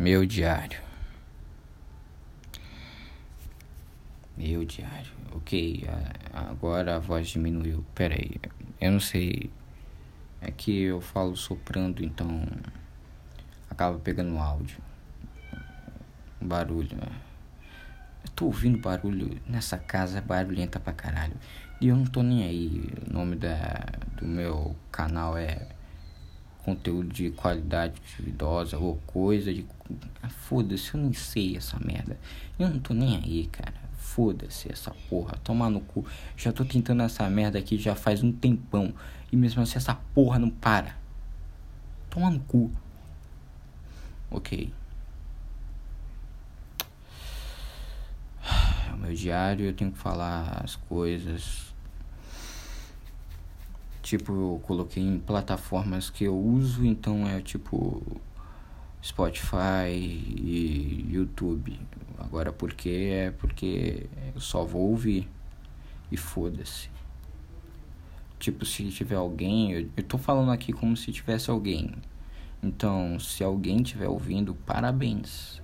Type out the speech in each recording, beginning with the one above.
Meu diário. Meu diário. Ok, agora a voz diminuiu. Pera aí. Eu não sei. É que eu falo soprando, então acaba pegando áudio. Barulho. Né? Eu tô ouvindo barulho nessa casa, barulhenta pra caralho. E eu não tô nem aí. O nome da, do meu canal é conteúdo de qualidade duvidosa ou coisa de. Ah, foda-se, eu nem sei essa merda. Eu não tô nem aí, cara. Foda-se essa porra. Tomar no cu. Já tô tentando essa merda aqui já faz um tempão. E mesmo assim essa porra não para. Toma no cu. Ok. É o meu diário, eu tenho que falar as coisas Tipo, eu coloquei em plataformas que eu uso, então é tipo Spotify e YouTube. Agora por que é porque eu só vou ouvir e foda-se. Tipo, se tiver alguém, eu, eu tô falando aqui como se tivesse alguém. Então, se alguém estiver ouvindo, parabéns.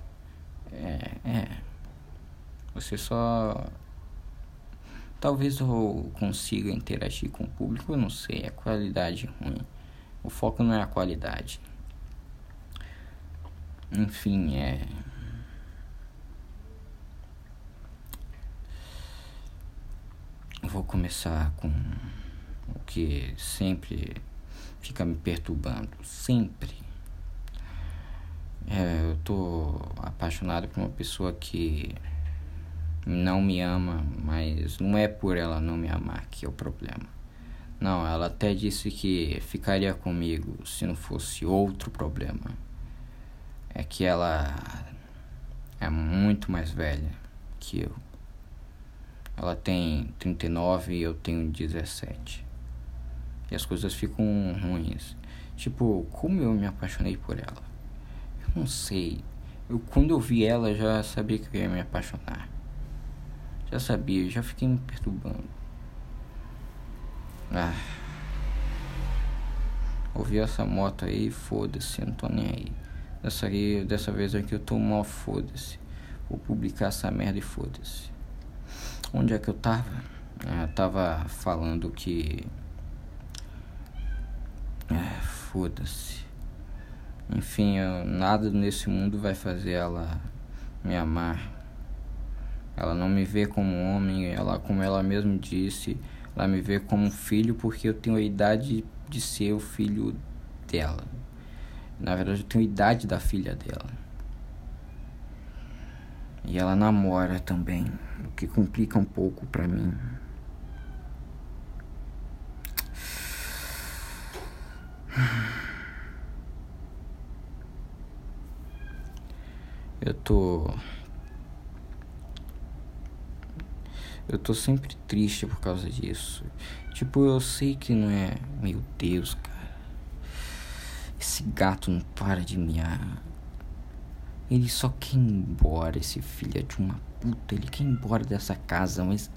É, é. Você só Talvez eu consiga interagir com o público, eu não sei, a qualidade ruim. O foco não é a qualidade. Enfim, é. Vou começar com o que sempre fica me perturbando. Sempre. É, eu tô apaixonado por uma pessoa que não me ama, mas não é por ela não me amar que é o problema. Não, ela até disse que ficaria comigo se não fosse outro problema. É que ela é muito mais velha que eu. Ela tem 39 e eu tenho 17. E as coisas ficam ruins. Tipo, como eu me apaixonei por ela? Eu não sei. Eu, quando eu vi ela, já sabia que eu ia me apaixonar. Já sabia, já fiquei me perturbando. Ah. Ouvi essa moto aí, foda-se, não tô nem aí. Dessa, aí, dessa vez aqui eu tô mal, foda-se. Vou publicar essa merda e foda-se. Onde é que eu tava? Ah, tava falando que. Ah, foda-se. Enfim, eu, nada nesse mundo vai fazer ela me amar ela não me vê como homem, ela, como ela mesma disse, ela me vê como filho porque eu tenho a idade de ser o filho dela. Na verdade, eu tenho a idade da filha dela. E ela namora também, o que complica um pouco pra mim. Eu tô Eu tô sempre triste por causa disso. Tipo, eu sei que não é. Meu Deus, cara. Esse gato não para de miar. Ele só quer ir embora, esse filho de uma puta. Ele quer ir embora dessa casa, mas.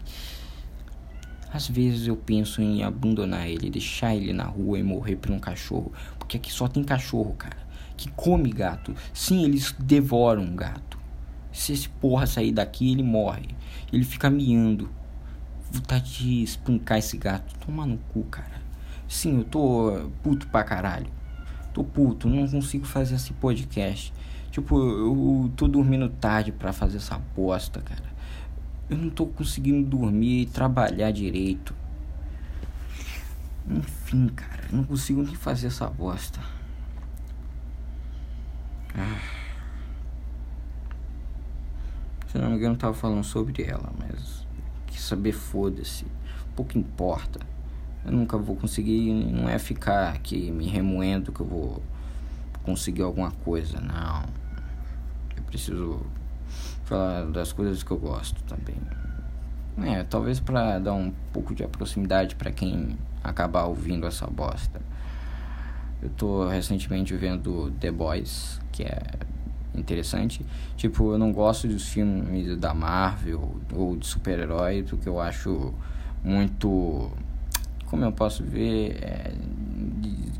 Às vezes eu penso em abandonar ele, deixar ele na rua e morrer por um cachorro. Porque aqui só tem cachorro, cara. Que come gato. Sim, eles devoram gato. Se esse porra sair daqui, ele morre. Ele fica miando. Vontade de espancar esse gato. Tomar no cu, cara. Sim, eu tô puto pra caralho. Tô puto, não consigo fazer esse podcast. Tipo, eu tô dormindo tarde pra fazer essa bosta, cara. Eu não tô conseguindo dormir e trabalhar direito. Enfim, cara, não consigo nem fazer essa bosta. Ah. Se não me engano, eu tava falando sobre ela, mas que saber foda-se. Pouco importa. Eu nunca vou conseguir, não é ficar aqui me remoendo que eu vou conseguir alguma coisa, não. Eu preciso falar das coisas que eu gosto também. É, talvez para dar um pouco de proximidade para quem acabar ouvindo essa bosta. Eu tô recentemente vendo The Boys, que é interessante. Tipo, eu não gosto dos filmes da Marvel ou de super-herói, porque eu acho muito. Como eu posso ver. É,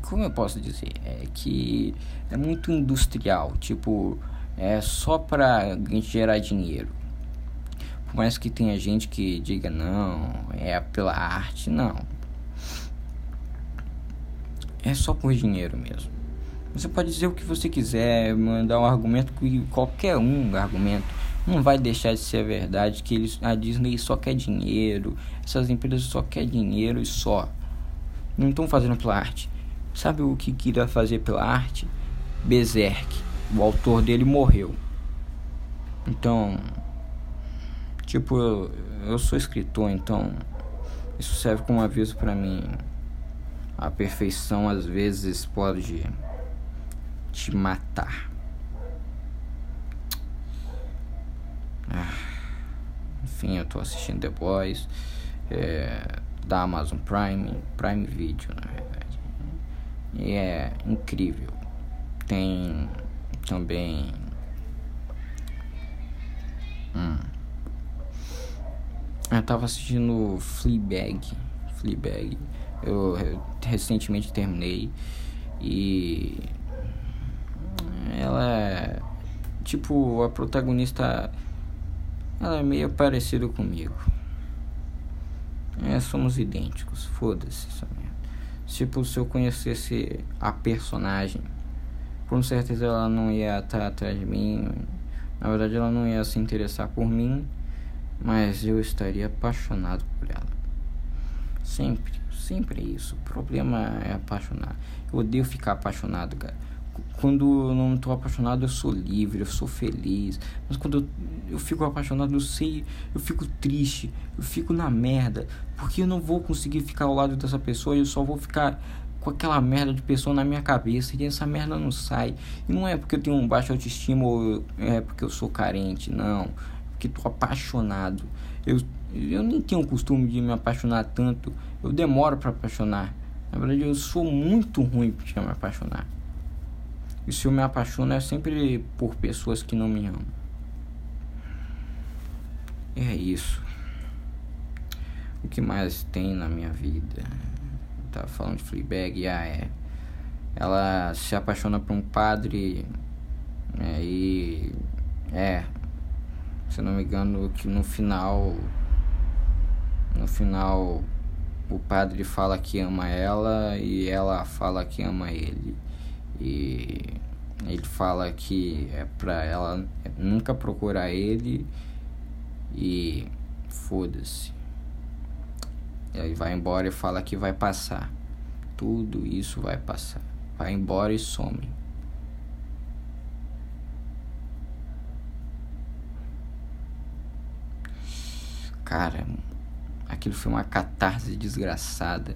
como eu posso dizer? É que é muito industrial. Tipo, é só para gerar dinheiro. Por mais que tenha gente que diga não, é pela arte, não. É só por dinheiro mesmo. Você pode dizer o que você quiser, mandar um argumento que qualquer um argumento não vai deixar de ser verdade que eles, a Disney só quer dinheiro, essas empresas só quer dinheiro e só. Não estão fazendo pela arte. Sabe o que queria fazer pela arte? Berserk. O autor dele morreu. Então, tipo, eu, eu sou escritor, então isso serve como aviso para mim. A perfeição às vezes pode te matar. Ah, enfim, eu tô assistindo The Boys é, da Amazon Prime, Prime Video, na verdade. E é incrível. Tem também. Hum. Eu tava assistindo Fleabag. Fleabag. Eu, eu recentemente terminei. E. Ela é. Tipo, a protagonista. Ela é meio parecida comigo. É, somos idênticos. Foda-se essa merda. Tipo, se eu conhecesse a personagem, com certeza ela não ia estar atrás de mim. Na verdade, ela não ia se interessar por mim, mas eu estaria apaixonado por ela. Sempre, sempre é isso. O problema é apaixonar. Eu odeio ficar apaixonado, cara quando eu não estou apaixonado, eu sou livre, eu sou feliz. Mas quando eu, eu fico apaixonado, eu sei, eu fico triste, eu fico na merda. Porque eu não vou conseguir ficar ao lado dessa pessoa eu só vou ficar com aquela merda de pessoa na minha cabeça e essa merda não sai. E não é porque eu tenho um baixo autoestima ou é porque eu sou carente, não. Porque tô apaixonado. Eu, eu nem tenho o costume de me apaixonar tanto. Eu demoro para apaixonar. Na verdade, eu sou muito ruim para me apaixonar. E se eu me apaixono é sempre por pessoas que não me amam. É isso. O que mais tem na minha vida? Eu tava falando de Fleabag, ah, é. Ela se apaixona por um padre é, e é, se não me engano, que no final no final o padre fala que ama ela e ela fala que ama ele. E ele fala que é pra ela nunca procurar ele e foda-se. Ele vai embora e fala que vai passar. Tudo isso vai passar. Vai embora e some. Cara, aquilo foi uma catarse desgraçada.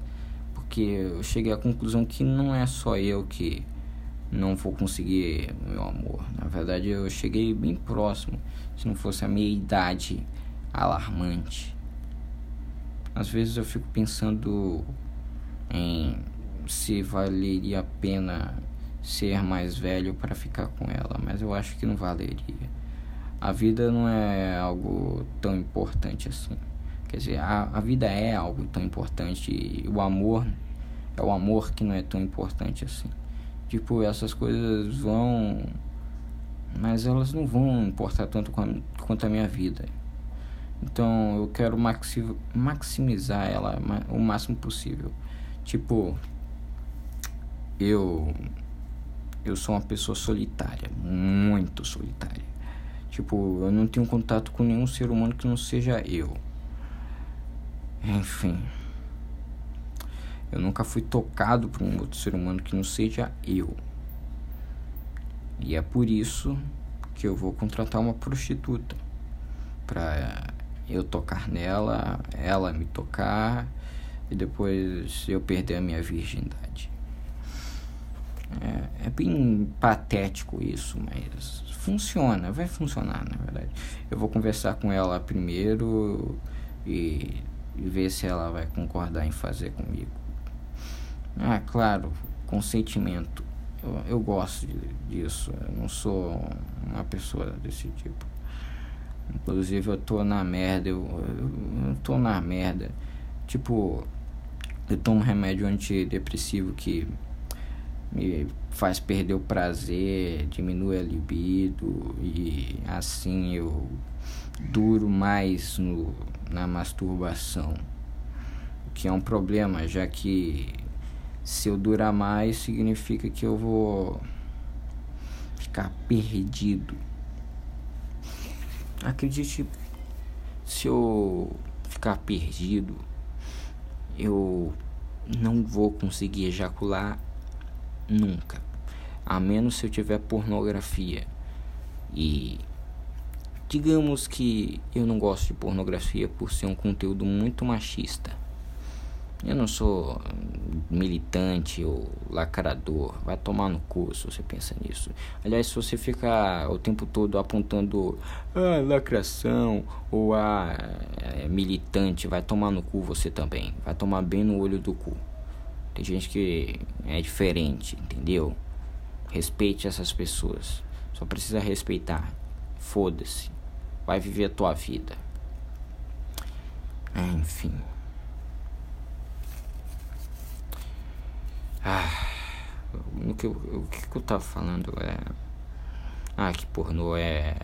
Porque eu cheguei à conclusão que não é só eu que não vou conseguir meu amor. Na verdade, eu cheguei bem próximo, se não fosse a minha idade alarmante. Às vezes eu fico pensando em se valeria a pena ser mais velho para ficar com ela, mas eu acho que não valeria. A vida não é algo tão importante assim. Quer dizer, a, a vida é algo tão importante e o amor é o amor que não é tão importante assim. Tipo, essas coisas vão. Mas elas não vão importar tanto quanto a minha vida. Então eu quero maximizar ela o máximo possível. Tipo, eu. Eu sou uma pessoa solitária, muito solitária. Tipo, eu não tenho contato com nenhum ser humano que não seja eu. Enfim. Eu nunca fui tocado por um outro ser humano que não seja eu. E é por isso que eu vou contratar uma prostituta para eu tocar nela, ela me tocar e depois eu perder a minha virgindade. É, é bem patético isso, mas funciona, vai funcionar na verdade. Eu vou conversar com ela primeiro e, e ver se ela vai concordar em fazer comigo. Ah, claro, consentimento. Eu, eu gosto de, disso. Eu não sou uma pessoa desse tipo. Inclusive eu tô na merda, eu, eu, eu tô na merda. Tipo, eu tomo remédio antidepressivo que me faz perder o prazer, diminui a libido e assim eu duro mais no, na masturbação. O que é um problema, já que se eu durar mais significa que eu vou ficar perdido. Acredite, se eu ficar perdido, eu não vou conseguir ejacular Nunca. A menos se eu tiver pornografia. E digamos que eu não gosto de pornografia por ser um conteúdo muito machista. Eu não sou militante ou lacrador. Vai tomar no cu se você pensa nisso. Aliás, se você fica o tempo todo apontando a ah, lacração ou a ah, é, militante, vai tomar no cu você também. Vai tomar bem no olho do cu. Tem gente que é diferente, entendeu? Respeite essas pessoas. Só precisa respeitar. Foda-se. Vai viver a tua vida. É, enfim. Ah, o que, o que eu tava falando é. Ah, que pornô é.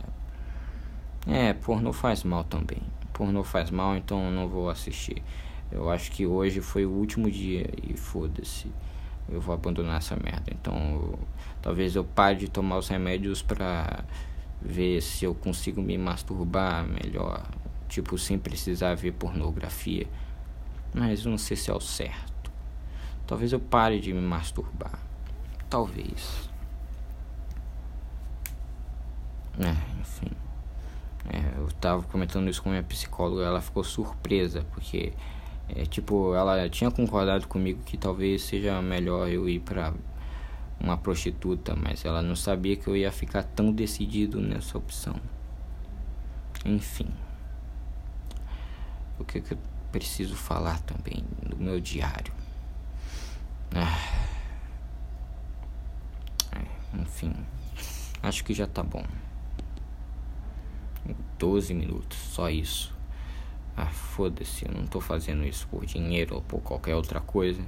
É, pornô faz mal também. Pornô faz mal, então eu não vou assistir. Eu acho que hoje foi o último dia e foda-se. Eu vou abandonar essa merda. Então, eu, talvez eu pare de tomar os remédios pra ver se eu consigo me masturbar melhor. Tipo, sem precisar ver pornografia. Mas não sei se é o certo. Talvez eu pare de me masturbar. Talvez. É, enfim. É, eu tava comentando isso com minha psicóloga, ela ficou surpresa, porque é, tipo, ela tinha concordado comigo que talvez seja melhor eu ir pra uma prostituta, mas ela não sabia que eu ia ficar tão decidido nessa opção. Enfim. O que, que eu preciso falar também no meu diário? Ah. É, enfim. Acho que já tá bom. 12 minutos, só isso. Ah, foda-se, eu não tô fazendo isso por dinheiro ou por qualquer outra coisa.